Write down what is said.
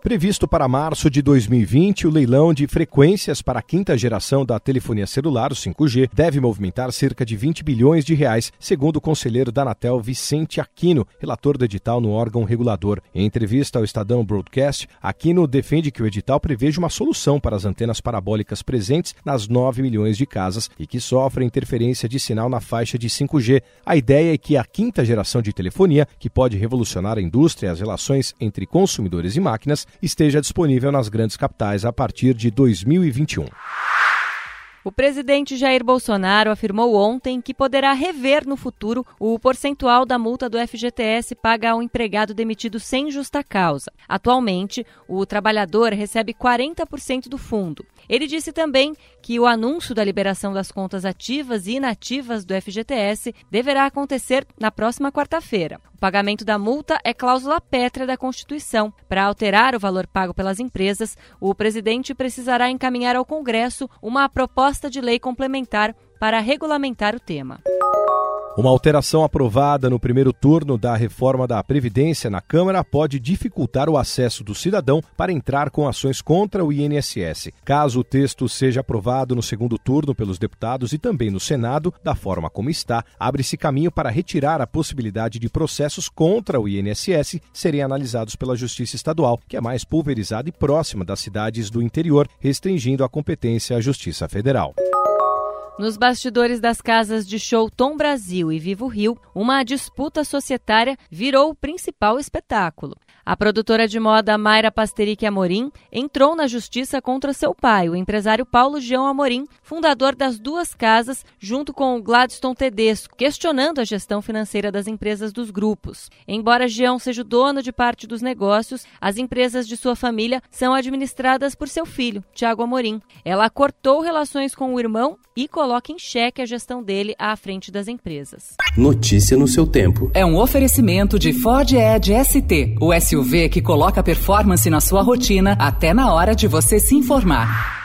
Previsto para março de 2020, o leilão de frequências para a quinta geração da telefonia celular, o 5G, deve movimentar cerca de 20 bilhões de reais, segundo o conselheiro da Anatel Vicente Aquino, relator do edital no órgão regulador. Em entrevista ao Estadão Broadcast, Aquino defende que o edital preveja uma solução para as antenas parabólicas presentes nas 9 milhões de casas e que sofrem interferência de sinal na faixa de 5G. A ideia é que a quinta geração de telefonia, que pode revolucionar a indústria e as relações entre consumidores e máquinas, esteja disponível nas grandes capitais a partir de 2021. O presidente Jair Bolsonaro afirmou ontem que poderá rever no futuro o percentual da multa do FGTS paga ao empregado demitido sem justa causa. Atualmente, o trabalhador recebe 40% do fundo. Ele disse também que o anúncio da liberação das contas ativas e inativas do FGTS deverá acontecer na próxima quarta-feira. O pagamento da multa é cláusula pétrea da Constituição. Para alterar o valor pago pelas empresas, o presidente precisará encaminhar ao Congresso uma proposta de lei complementar para regulamentar o tema. Uma alteração aprovada no primeiro turno da reforma da Previdência na Câmara pode dificultar o acesso do cidadão para entrar com ações contra o INSS. Caso o texto seja aprovado no segundo turno pelos deputados e também no Senado, da forma como está, abre-se caminho para retirar a possibilidade de processos contra o INSS serem analisados pela Justiça Estadual, que é mais pulverizada e próxima das cidades do interior, restringindo a competência à Justiça Federal. Nos bastidores das casas de show Tom Brasil e Vivo Rio, uma disputa societária virou o principal espetáculo. A produtora de moda Mayra Pasteric Amorim entrou na justiça contra seu pai, o empresário Paulo Gião Amorim, fundador das duas casas, junto com o Gladstone Tedesco, questionando a gestão financeira das empresas dos grupos. Embora Gião seja o dono de parte dos negócios, as empresas de sua família são administradas por seu filho, Tiago Amorim. Ela cortou relações com o irmão e coloca em xeque a gestão dele à frente das empresas. Notícia no seu tempo. É um oferecimento de Ford Edge ST, o SUV que coloca performance na sua rotina até na hora de você se informar.